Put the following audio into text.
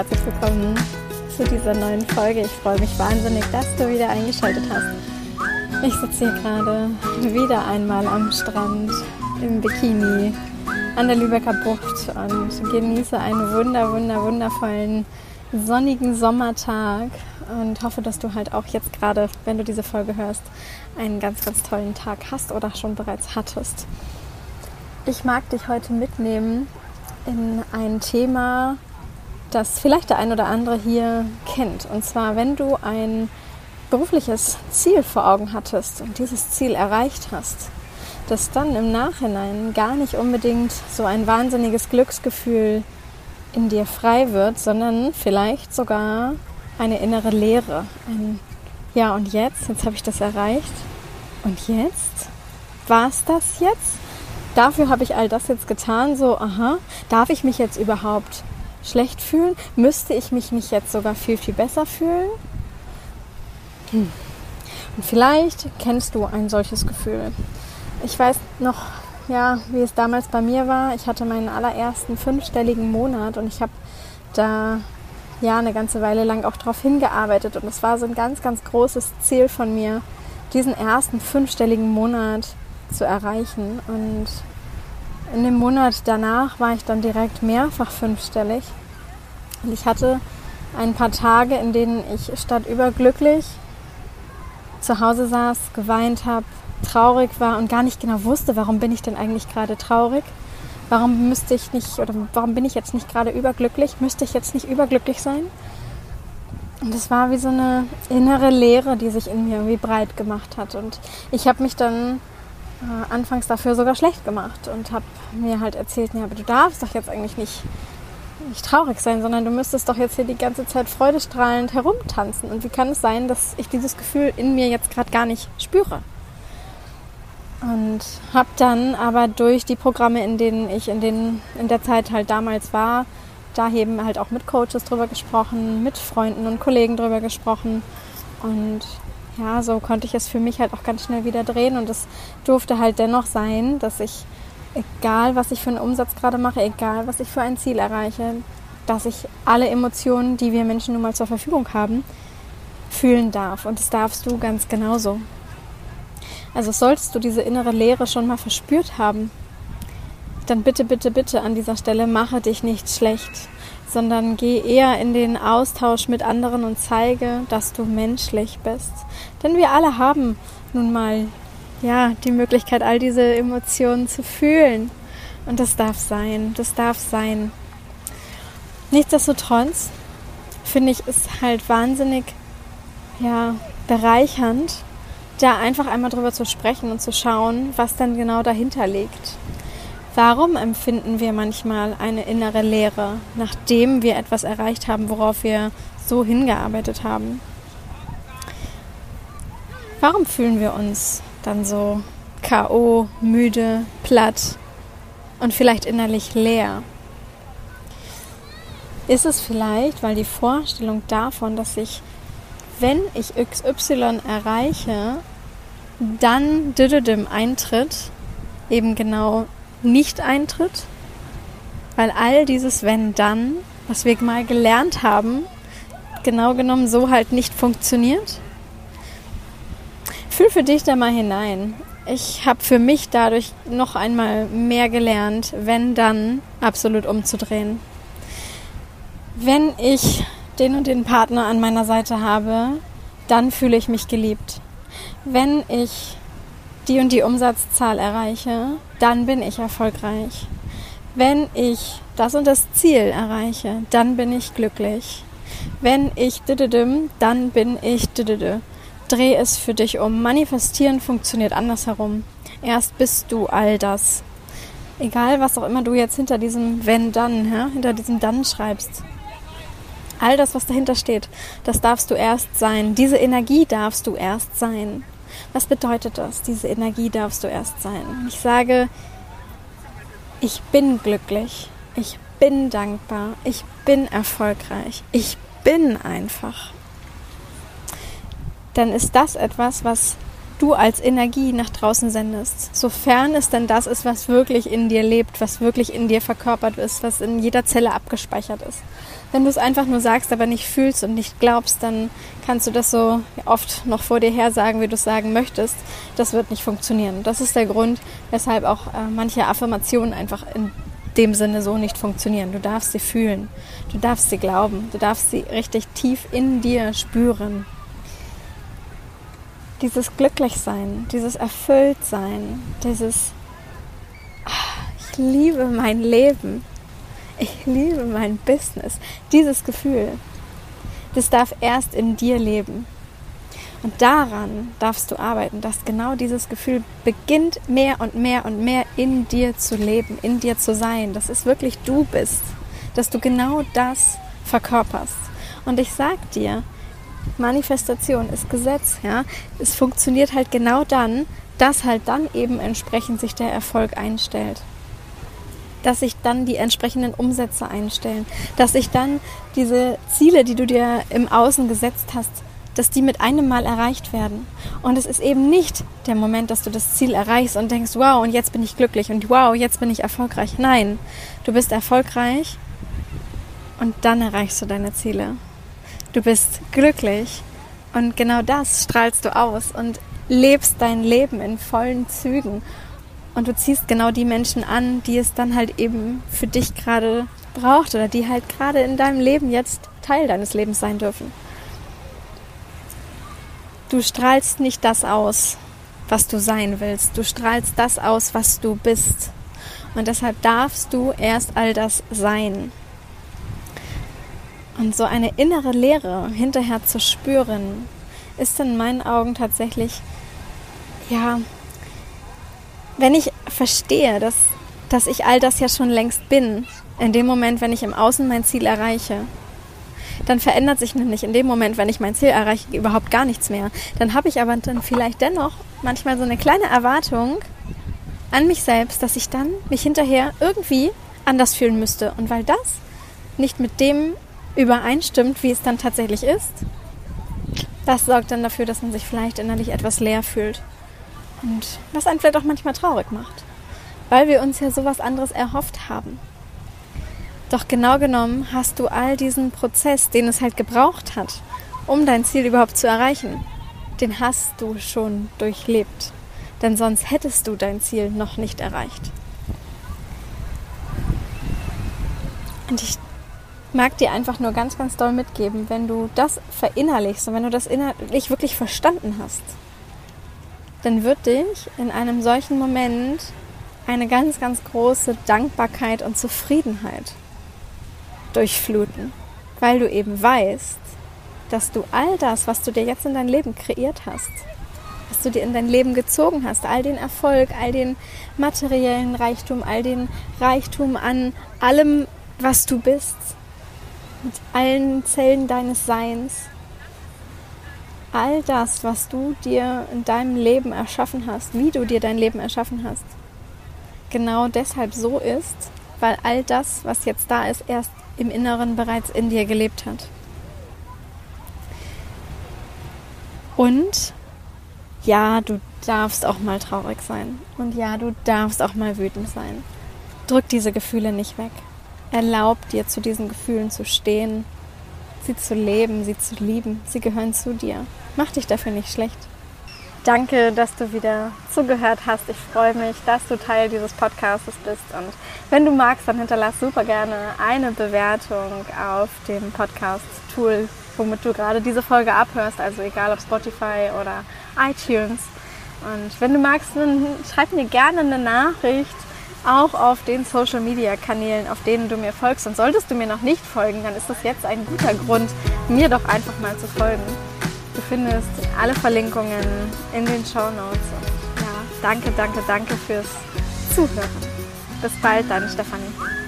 Herzlich willkommen zu dieser neuen Folge. Ich freue mich wahnsinnig, dass du wieder eingeschaltet hast. Ich sitze hier gerade wieder einmal am Strand im Bikini an der Lübecker Bucht und genieße einen wunder, wunder, wundervollen sonnigen Sommertag und hoffe, dass du halt auch jetzt gerade, wenn du diese Folge hörst, einen ganz, ganz tollen Tag hast oder schon bereits hattest. Ich mag dich heute mitnehmen in ein Thema, das vielleicht der ein oder andere hier kennt. Und zwar, wenn du ein berufliches Ziel vor Augen hattest und dieses Ziel erreicht hast, dass dann im Nachhinein gar nicht unbedingt so ein wahnsinniges Glücksgefühl in dir frei wird, sondern vielleicht sogar eine innere Leere. Ein Ja und jetzt, jetzt habe ich das erreicht. Und jetzt? War es das jetzt? Dafür habe ich all das jetzt getan, so, aha, darf ich mich jetzt überhaupt schlecht fühlen? Müsste ich mich nicht jetzt sogar viel, viel besser fühlen? Hm. Und vielleicht kennst du ein solches Gefühl. Ich weiß noch, ja, wie es damals bei mir war. Ich hatte meinen allerersten fünfstelligen Monat und ich habe da ja eine ganze Weile lang auch darauf hingearbeitet und es war so ein ganz, ganz großes Ziel von mir, diesen ersten fünfstelligen Monat zu erreichen. Und in dem Monat danach war ich dann direkt mehrfach fünfstellig. Und ich hatte ein paar Tage, in denen ich statt überglücklich zu Hause saß, geweint habe, traurig war und gar nicht genau wusste, warum bin ich denn eigentlich gerade traurig? Warum müsste ich nicht oder warum bin ich jetzt nicht gerade überglücklich? Müsste ich jetzt nicht überglücklich sein? Und es war wie so eine innere Leere, die sich in mir irgendwie breit gemacht hat. Und ich habe mich dann äh, anfangs dafür sogar schlecht gemacht und habe mir halt erzählt, ja, aber du darfst doch jetzt eigentlich nicht, nicht traurig sein, sondern du müsstest doch jetzt hier die ganze Zeit freudestrahlend herumtanzen. Und wie kann es sein, dass ich dieses Gefühl in mir jetzt gerade gar nicht spüre? Und habe dann aber durch die Programme, in denen ich in, den, in der Zeit halt damals war, da eben halt auch mit Coaches drüber gesprochen, mit Freunden und Kollegen drüber gesprochen und ja, so konnte ich es für mich halt auch ganz schnell wieder drehen und es durfte halt dennoch sein, dass ich, egal was ich für einen Umsatz gerade mache, egal was ich für ein Ziel erreiche, dass ich alle Emotionen, die wir Menschen nun mal zur Verfügung haben, fühlen darf. Und das darfst du ganz genauso. Also solltest du diese innere Leere schon mal verspürt haben, dann bitte, bitte, bitte an dieser Stelle mache dich nicht schlecht sondern geh eher in den Austausch mit anderen und zeige, dass du menschlich bist. Denn wir alle haben nun mal ja die Möglichkeit, all diese Emotionen zu fühlen. Und das darf sein, das darf sein. Nichtsdestotrotz finde ich es halt wahnsinnig ja, bereichernd, da einfach einmal drüber zu sprechen und zu schauen, was dann genau dahinter liegt. Warum empfinden wir manchmal eine innere Leere, nachdem wir etwas erreicht haben, worauf wir so hingearbeitet haben? Warum fühlen wir uns dann so KO, müde, platt und vielleicht innerlich leer? Ist es vielleicht, weil die Vorstellung davon, dass ich, wenn ich XY erreiche, dann Düdedim eintritt, eben genau nicht eintritt, weil all dieses wenn dann, was wir mal gelernt haben, genau genommen so halt nicht funktioniert? Fühl für dich da mal hinein. Ich habe für mich dadurch noch einmal mehr gelernt, wenn dann absolut umzudrehen. Wenn ich den und den Partner an meiner Seite habe, dann fühle ich mich geliebt. Wenn ich die und die Umsatzzahl erreiche, dann bin ich erfolgreich. Wenn ich das und das Ziel erreiche, dann bin ich glücklich. Wenn ich dann bin ich Dreh es für dich um. Manifestieren funktioniert andersherum. Erst bist du all das. Egal, was auch immer du jetzt hinter diesem wenn dann, ja, hinter diesem dann schreibst. All das, was dahinter steht, das darfst du erst sein. Diese Energie darfst du erst sein. Was bedeutet das? Diese Energie darfst du erst sein. Ich sage, ich bin glücklich, ich bin dankbar, ich bin erfolgreich, ich bin einfach. Dann ist das etwas, was du als Energie nach draußen sendest. Sofern es denn das ist, was wirklich in dir lebt, was wirklich in dir verkörpert ist, was in jeder Zelle abgespeichert ist. Wenn du es einfach nur sagst, aber nicht fühlst und nicht glaubst, dann kannst du das so oft noch vor dir her sagen, wie du es sagen möchtest. Das wird nicht funktionieren. Das ist der Grund, weshalb auch äh, manche Affirmationen einfach in dem Sinne so nicht funktionieren. Du darfst sie fühlen, du darfst sie glauben, du darfst sie richtig tief in dir spüren. Dieses Glücklichsein, dieses Erfülltsein, dieses ah, Ich liebe mein Leben, ich liebe mein Business, dieses Gefühl, das darf erst in dir leben. Und daran darfst du arbeiten, dass genau dieses Gefühl beginnt mehr und mehr und mehr in dir zu leben, in dir zu sein, dass es wirklich du bist, dass du genau das verkörperst. Und ich sag dir, Manifestation ist Gesetz, ja. Es funktioniert halt genau dann, dass halt dann eben entsprechend sich der Erfolg einstellt dass sich dann die entsprechenden Umsätze einstellen, dass sich dann diese Ziele, die du dir im Außen gesetzt hast, dass die mit einem Mal erreicht werden. Und es ist eben nicht der Moment, dass du das Ziel erreichst und denkst, wow, und jetzt bin ich glücklich und wow, jetzt bin ich erfolgreich. Nein, du bist erfolgreich und dann erreichst du deine Ziele. Du bist glücklich und genau das strahlst du aus und lebst dein Leben in vollen Zügen und du ziehst genau die Menschen an, die es dann halt eben für dich gerade braucht oder die halt gerade in deinem Leben jetzt Teil deines Lebens sein dürfen. Du strahlst nicht das aus, was du sein willst. Du strahlst das aus, was du bist. Und deshalb darfst du erst all das sein. Und so eine innere Leere hinterher zu spüren, ist in meinen Augen tatsächlich, ja, wenn ich verstehe, dass, dass ich all das ja schon längst bin, in dem Moment, wenn ich im Außen mein Ziel erreiche, dann verändert sich nämlich in dem Moment, wenn ich mein Ziel erreiche, überhaupt gar nichts mehr. Dann habe ich aber dann vielleicht dennoch manchmal so eine kleine Erwartung an mich selbst, dass ich dann mich hinterher irgendwie anders fühlen müsste. Und weil das nicht mit dem übereinstimmt, wie es dann tatsächlich ist, das sorgt dann dafür, dass man sich vielleicht innerlich etwas leer fühlt. Und was einen vielleicht auch manchmal traurig macht, weil wir uns ja sowas anderes erhofft haben. Doch genau genommen hast du all diesen Prozess, den es halt gebraucht hat, um dein Ziel überhaupt zu erreichen, den hast du schon durchlebt. Denn sonst hättest du dein Ziel noch nicht erreicht. Und ich mag dir einfach nur ganz, ganz doll mitgeben, wenn du das verinnerlichst und wenn du das innerlich wirklich verstanden hast, dann wird dich in einem solchen Moment eine ganz, ganz große Dankbarkeit und Zufriedenheit durchfluten, weil du eben weißt, dass du all das, was du dir jetzt in dein Leben kreiert hast, was du dir in dein Leben gezogen hast, all den Erfolg, all den materiellen Reichtum, all den Reichtum an allem, was du bist, mit allen Zellen deines Seins, all das, was du dir in deinem Leben erschaffen hast, wie du dir dein Leben erschaffen hast, genau deshalb so ist, weil all das, was jetzt da ist, erst im Inneren bereits in dir gelebt hat. Und ja, du darfst auch mal traurig sein. Und ja, du darfst auch mal wütend sein. Drück diese Gefühle nicht weg. Erlaub dir zu diesen Gefühlen zu stehen sie zu leben, sie zu lieben. Sie gehören zu dir. Mach dich dafür nicht schlecht. Danke, dass du wieder zugehört hast. Ich freue mich, dass du Teil dieses Podcasts bist. Und wenn du magst, dann hinterlass super gerne eine Bewertung auf dem Podcast-Tool, womit du gerade diese Folge abhörst. Also egal ob Spotify oder iTunes. Und wenn du magst, dann schreib mir gerne eine Nachricht auch auf den Social Media Kanälen, auf denen du mir folgst. Und solltest du mir noch nicht folgen, dann ist das jetzt ein guter Grund, mir doch einfach mal zu folgen. Du findest alle Verlinkungen in den Show Notes. Und ja, danke, danke, danke fürs Zuhören. Bis bald, deine Stefanie.